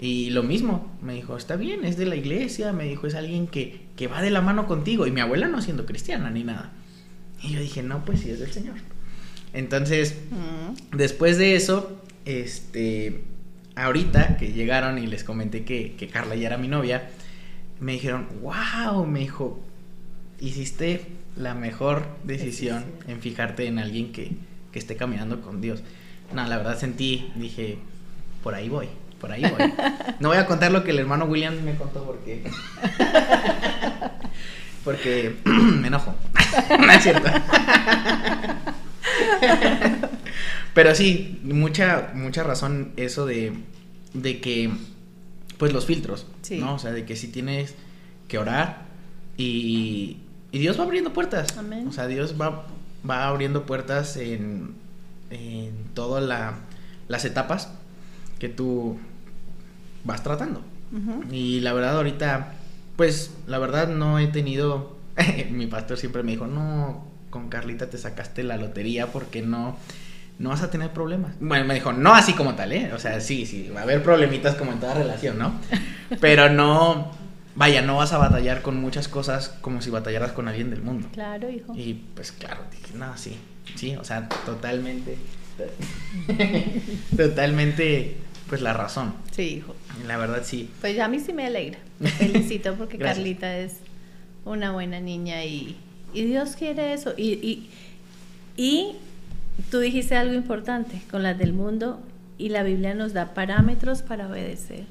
Y lo mismo, me dijo, está bien, es de la iglesia, me dijo, es alguien que, que va de la mano contigo. Y mi abuela no siendo cristiana ni nada. Y yo dije, no, pues sí, es del Señor. Entonces, Mm. después de eso, este, ahorita que llegaron y les comenté que, que Carla ya era mi novia, me dijeron, wow, me dijo, hiciste la mejor decisión en fijarte en alguien que, que esté caminando con Dios. No, la verdad sentí, dije, por ahí voy, por ahí voy. *laughs* No voy a contar lo que el hermano William me contó porque... *laughs* porque *clears throat* me enojo. *laughs* no es cierto. Pero sí, mucha, mucha razón eso de, de que, pues los filtros, Sí. ¿no? O sea, de que si tienes que orar y, y Dios va abriendo puertas. Amén. O sea, Dios va, va abriendo puertas en, en todas la- las etapas que tú vas tratando. Y la verdad ahorita, pues la verdad no he tenido, *laughs* mi pastor siempre me dijo, no, con Carlita te sacaste la lotería porque no, no vas a tener problemas. Bueno, me dijo, no así como tal, ¿eh? O sea, sí, sí, va a haber problemitas como en toda relación, ¿no? Pero no, vaya, no vas a batallar con muchas cosas como si batallaras con alguien del mundo. Claro, hijo. Y pues claro, dije, no, sí, sí, o sea, totalmente, *laughs* totalmente, pues la razón. Sí, hijo. La verdad sí. Pues a mí sí me alegra. *laughs* Te felicito porque. Carlita es una buena niña y, y Dios quiere eso. Y, y, y tú dijiste algo importante con las del mundo y la Biblia nos da parámetros para obedecer.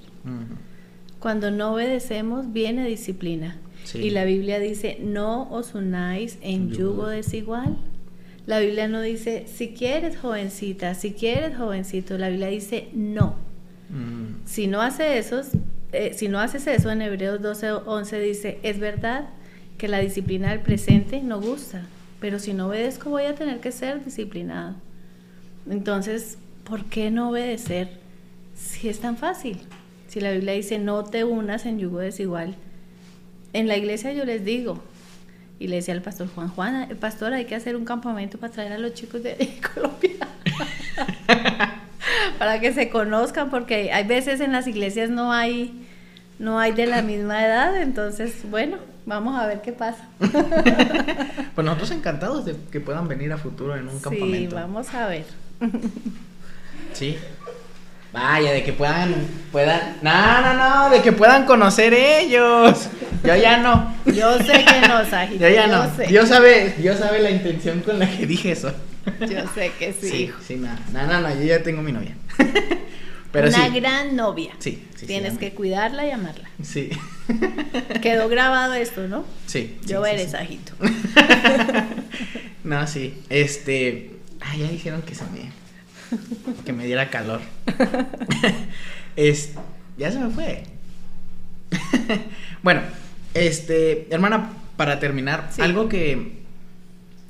Cuando no obedecemos, viene disciplina. Y la Biblia dice, no os unáis en yugo desigual. La Biblia no dice, si quieres jovencita, si quieres jovencito, la Biblia dice, no. Si no hace eso, eh, si no haces eso, en Hebreos 12, 11 dice, es verdad que la disciplina del presente no gusta, pero si no obedezco voy a tener que ser disciplinado. Entonces, ¿por qué no obedecer si es tan fácil? Si la Biblia dice no te unas en yugo desigual. En la iglesia yo les digo, y le decía al pastor Juan, Juan, pastor hay que hacer un campamento para traer a los chicos de *laughs* Colombia. *laughs* para que se conozcan, porque hay veces en las iglesias no hay, no hay de la misma edad, entonces, bueno, vamos a ver qué pasa. *laughs* pues nosotros encantados de que puedan venir a futuro en un campamento. Sí, vamos a ver. *laughs* sí. Vaya, de que puedan, puedan, no, no, no, de que puedan conocer ellos. Yo ya no. Yo sé que no, Sajito. Yo ya no. Dios sabe, Dios sabe la intención con la que dije eso. Yo sé que sí. Sí, sí, nada, no, no, yo ya tengo mi novia. *laughs* Pero Una gran novia. Sí, sí Tienes que cuidarla y amarla. Sí. *laughs* Quedó grabado esto, ¿no? Sí. Yo eres Sajito. *laughs* no, sí. Este. Ah, ya dijeron que se me. que me diera calor. *laughs* es. Ya se me fue. bueno, este. Hermana, para terminar, algo que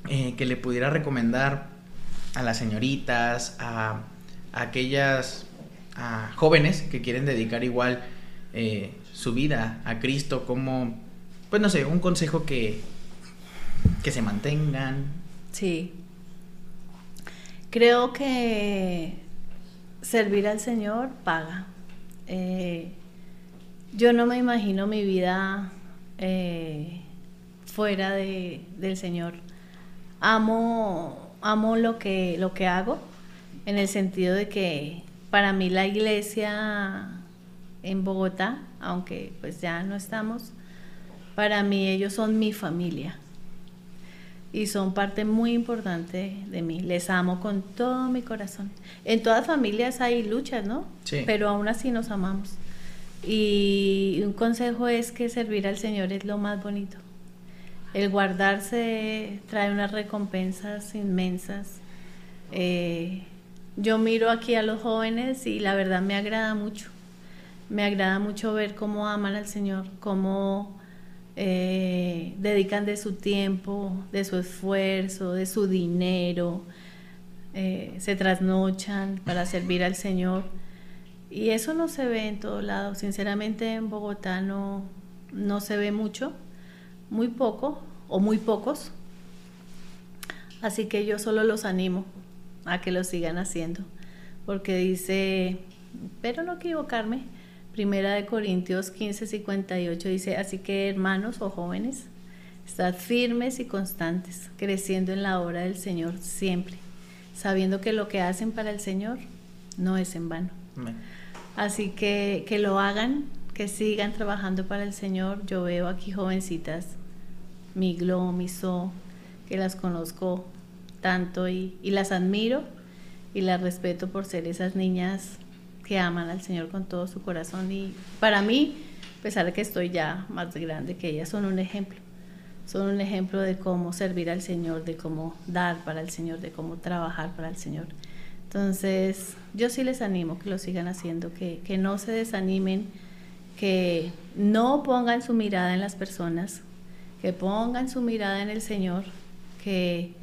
eh, que le pudiera recomendar a las señoritas, a, aquellas jóvenes que quieren dedicar igual eh, su vida a Cristo, como, pues no sé, un consejo que, que se mantengan. Sí. Creo que servir al Señor paga. Eh, yo no me imagino mi vida fuera de, del Señor amo, amo lo que, lo que hago, en el sentido de que para mí la iglesia en Bogotá, aunque pues ya no estamos, para mí ellos son mi familia y son parte muy importante de mí. Les amo con todo mi corazón. En todas familias hay luchas, ¿no? Sí. Pero aún así nos amamos. Y un consejo es que servir al Señor es lo más bonito. El guardarse trae unas recompensas inmensas. Eh, yo miro aquí a los jóvenes y la verdad me agrada mucho. Me agrada mucho ver cómo aman al Señor, cómo eh, dedican de su tiempo, de su esfuerzo, de su dinero, eh, se trasnochan para servir al Señor. Y eso no se ve en todo lado. Sinceramente en Bogotá no, no se ve mucho muy poco o muy pocos. Así que yo solo los animo a que lo sigan haciendo, porque dice, pero no equivocarme, Primera de Corintios 15, 58 dice, así que hermanos o jóvenes, estad firmes y constantes, creciendo en la obra del Señor siempre, sabiendo que lo que hacen para el Señor no es en vano. Así que que lo hagan, que sigan trabajando para el Señor. Yo veo aquí jovencitas mi Glo, mi So, que las conozco tanto y, las admiro y las respeto por ser esas niñas que aman al Señor con todo su corazón. Y para mí, a pesar de que estoy ya más grande que ellas, son un ejemplo. Son un ejemplo de cómo servir al Señor, de cómo dar para el Señor, de cómo trabajar para el Señor. Entonces, yo sí les animo que lo sigan haciendo, que, que no se desanimen, que no pongan su mirada en las personas, que pongan su mirada en el Señor, que,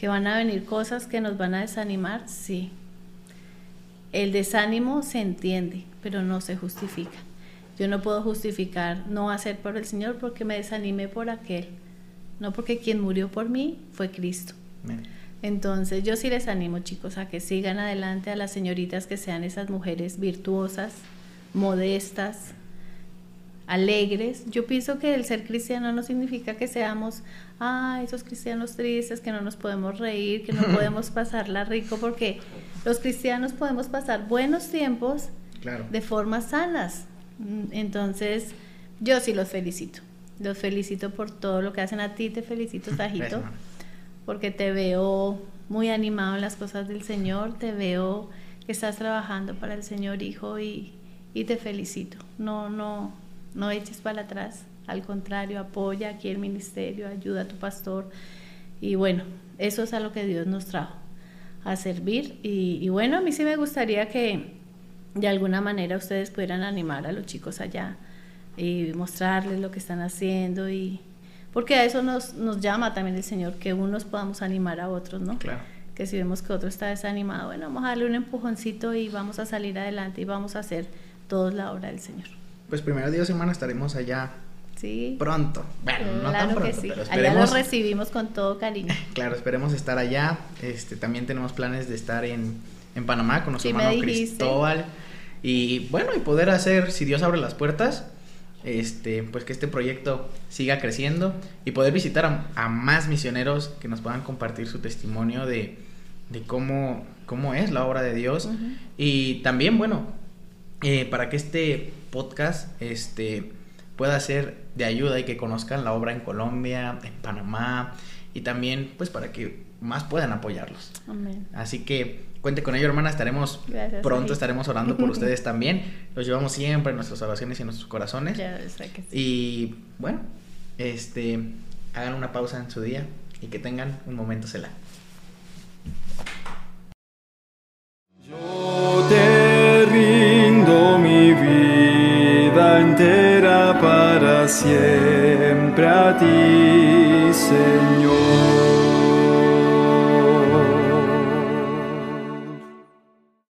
que van a venir cosas que nos van a desanimar, sí. El desánimo se entiende, pero no se justifica. Yo no puedo justificar no hacer por el Señor porque me desanimé por aquel, no porque quien murió por mí fue Cristo. Entonces yo sí les animo chicos a que sigan adelante a las señoritas que sean esas mujeres virtuosas, modestas, alegres. Yo pienso que el ser cristiano no significa que seamos, ah, esos cristianos tristes, que no nos podemos reír, que no *laughs* podemos pasarla rico, porque los cristianos podemos pasar buenos tiempos de formas sanas. Mm, entonces, yo sí los felicito. Los felicito por todo lo que hacen a ti, te felicito, *laughs* Tajito, porque te veo muy animado en las cosas del Señor, te veo que estás trabajando para el Señor, hijo, y, y te felicito. No, no, no eches para atrás, al contrario, apoya aquí el ministerio, ayuda a tu pastor. Y bueno, eso es a lo que Dios nos trajo, a servir. Y, y bueno, a mí sí me gustaría que de alguna manera ustedes pudieran animar a los chicos allá y mostrarles lo que están haciendo y porque a eso nos, nos llama también el Señor, que unos podamos animar a otros, ¿no? Claro. Que si vemos que otro está desanimado, bueno, vamos a darle un empujoncito y vamos a salir adelante y vamos a hacer todos la obra del Señor. Pues primero Dios, hermana, estaremos allá Sí. pronto. Bueno, no tan pronto, que sí. pero Allá esperemos. los recibimos con todo cariño. *laughs* Claro, esperemos estar allá. Este, también tenemos planes de estar en, en Panamá con nuestro Sí, hermano. Cristóbal. Y bueno, y poder hacer, si Dios abre las puertas, este, pues que este proyecto siga creciendo y poder visitar a, a más misioneros que nos puedan compartir su testimonio de, de cómo, cómo es la obra de Dios. Y también, bueno, eh, para que este podcast este, pueda ser de ayuda y que conozcan la obra en Colombia, en Panamá y también pues para que más puedan apoyarlos. Amén. Así que cuente con ello, hermana, estaremos Gracias, pronto, estaremos orando por *laughs* ustedes también. Los llevamos siempre en nuestras oraciones y en nuestros corazones. Ya sé que sí. Y bueno, este, hagan una pausa en su día y que tengan un momento cela. Yo te siempre a ti.